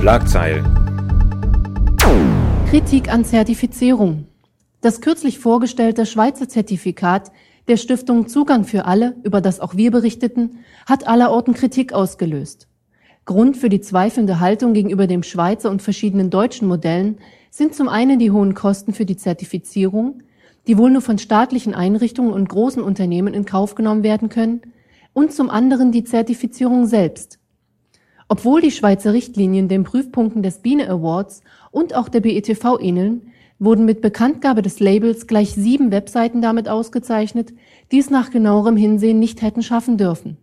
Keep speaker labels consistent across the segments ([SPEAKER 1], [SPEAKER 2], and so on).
[SPEAKER 1] Schlagzeilen.
[SPEAKER 2] Kritik an Zertifizierung. Das kürzlich vorgestellte Schweizer Zertifikat der Stiftung Zugang für alle, über das auch wir berichteten, hat allerorten Kritik ausgelöst. Grund für die zweifelnde Haltung gegenüber dem Schweizer und verschiedenen deutschen Modellen sind zum einen die hohen Kosten für die Zertifizierung, die wohl nur von staatlichen Einrichtungen und großen Unternehmen in Kauf genommen werden können, und zum anderen die Zertifizierung selbst. Obwohl die Schweizer Richtlinien den Prüfpunkten des Biene Awards und auch der BETV ähneln, wurden mit Bekanntgabe des Labels gleich sieben Webseiten damit ausgezeichnet, die es nach genauerem Hinsehen nicht hätten schaffen dürfen.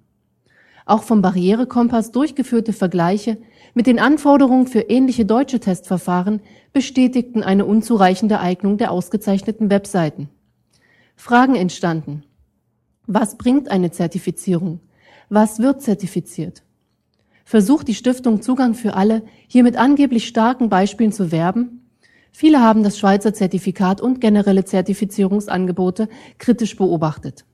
[SPEAKER 2] Auch vom Barrierekompass durchgeführte Vergleiche mit den Anforderungen für ähnliche deutsche Testverfahren bestätigten eine unzureichende Eignung der ausgezeichneten Webseiten. Fragen entstanden. Was bringt eine Zertifizierung? Was wird zertifiziert? Versucht die Stiftung Zugang für alle hier mit angeblich starken Beispielen zu werben? Viele haben das Schweizer Zertifikat und generelle Zertifizierungsangebote kritisch beobachtet.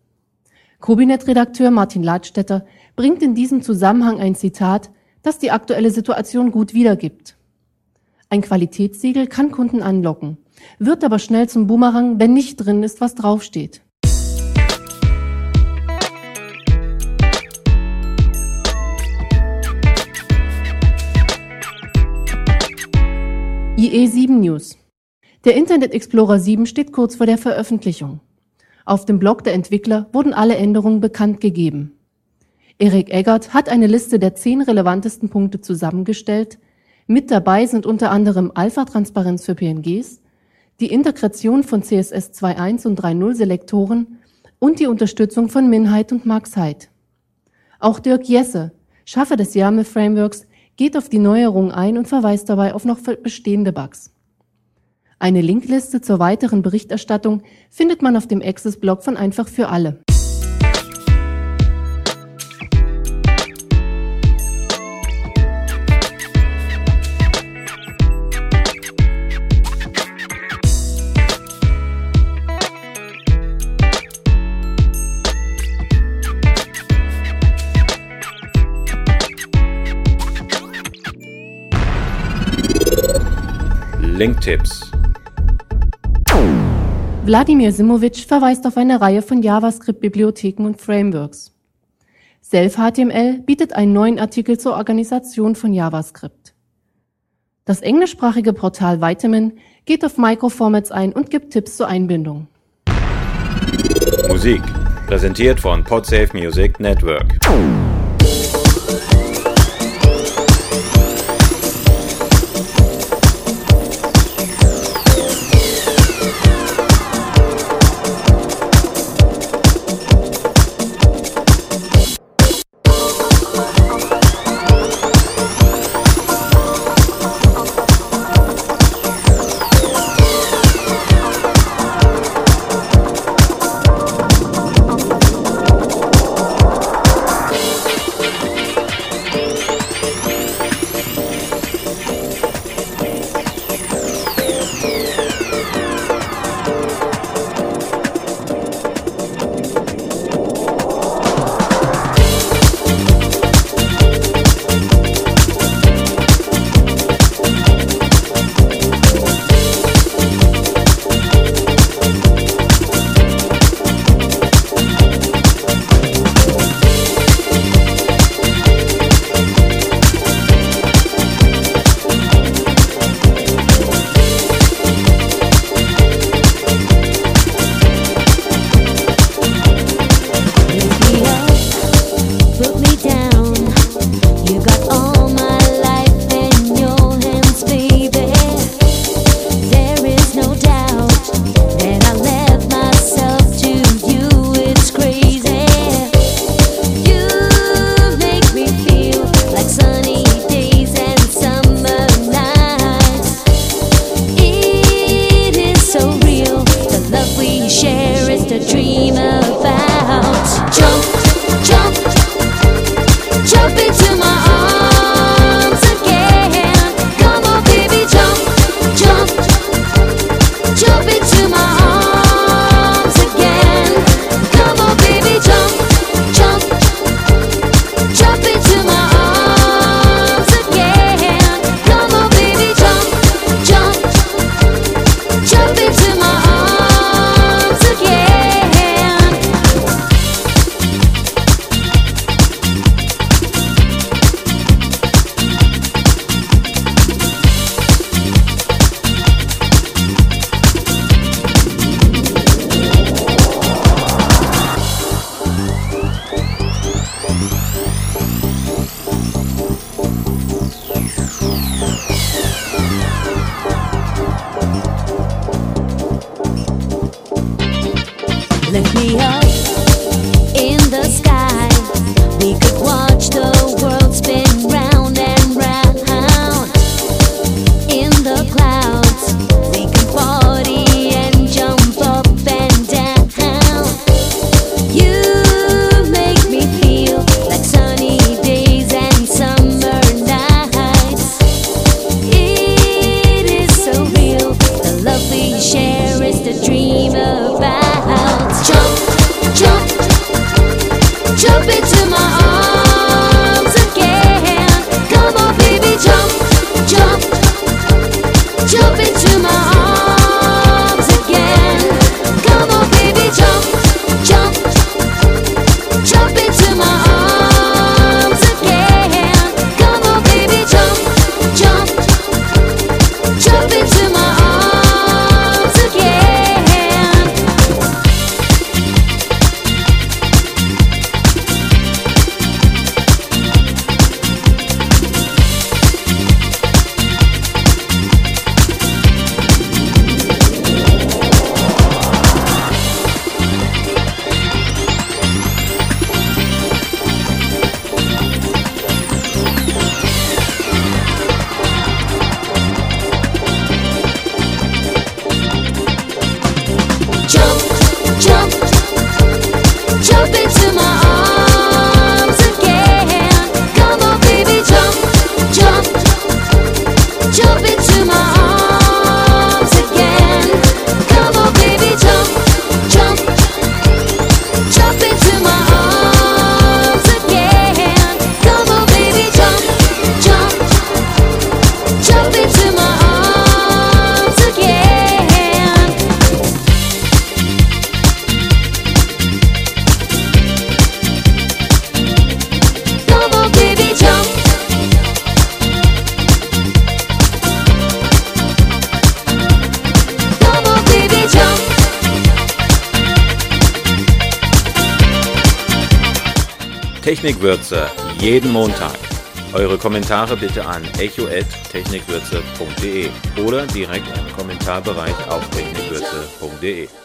[SPEAKER 2] Kobinet-Redakteur Martin Ladstätter bringt in diesem Zusammenhang ein Zitat, das die aktuelle Situation gut wiedergibt. Ein Qualitätssiegel kann Kunden anlocken, wird aber schnell zum Boomerang, wenn nicht drin ist, was draufsteht. IE7 News. Der Internet Explorer 7 steht kurz vor der Veröffentlichung. Auf dem Blog der Entwickler wurden alle Änderungen bekannt gegeben. Erik Eggert hat eine Liste der zehn relevantesten Punkte zusammengestellt. Mit dabei sind unter anderem Alpha-Transparenz für PNGs, die Integration von CSS 2.1 und 3.0 Selektoren und die Unterstützung von Minheit und Maxheit. Auch Dirk Jesse, Schaffer des YAML Frameworks, geht auf die Neuerungen ein und verweist dabei auf noch bestehende Bugs. Eine Linkliste zur weiteren Berichterstattung findet man auf dem Access-Blog von Einfach für alle.
[SPEAKER 1] Linktipps.
[SPEAKER 2] Wladimir Simovic verweist auf eine Reihe von JavaScript-Bibliotheken und Frameworks. Self-HTML bietet einen neuen Artikel zur Organisation von JavaScript. Das englischsprachige Portal Vitamin geht auf Microformats ein und gibt Tipps zur Einbindung.
[SPEAKER 1] Musik. Präsentiert von Podsafe Music Network.
[SPEAKER 3] jump into my arms.
[SPEAKER 1] Technikwürze jeden Montag. Eure Kommentare bitte an echo.technikwürze.de oder direkt im Kommentarbereich auf technikwürze.de.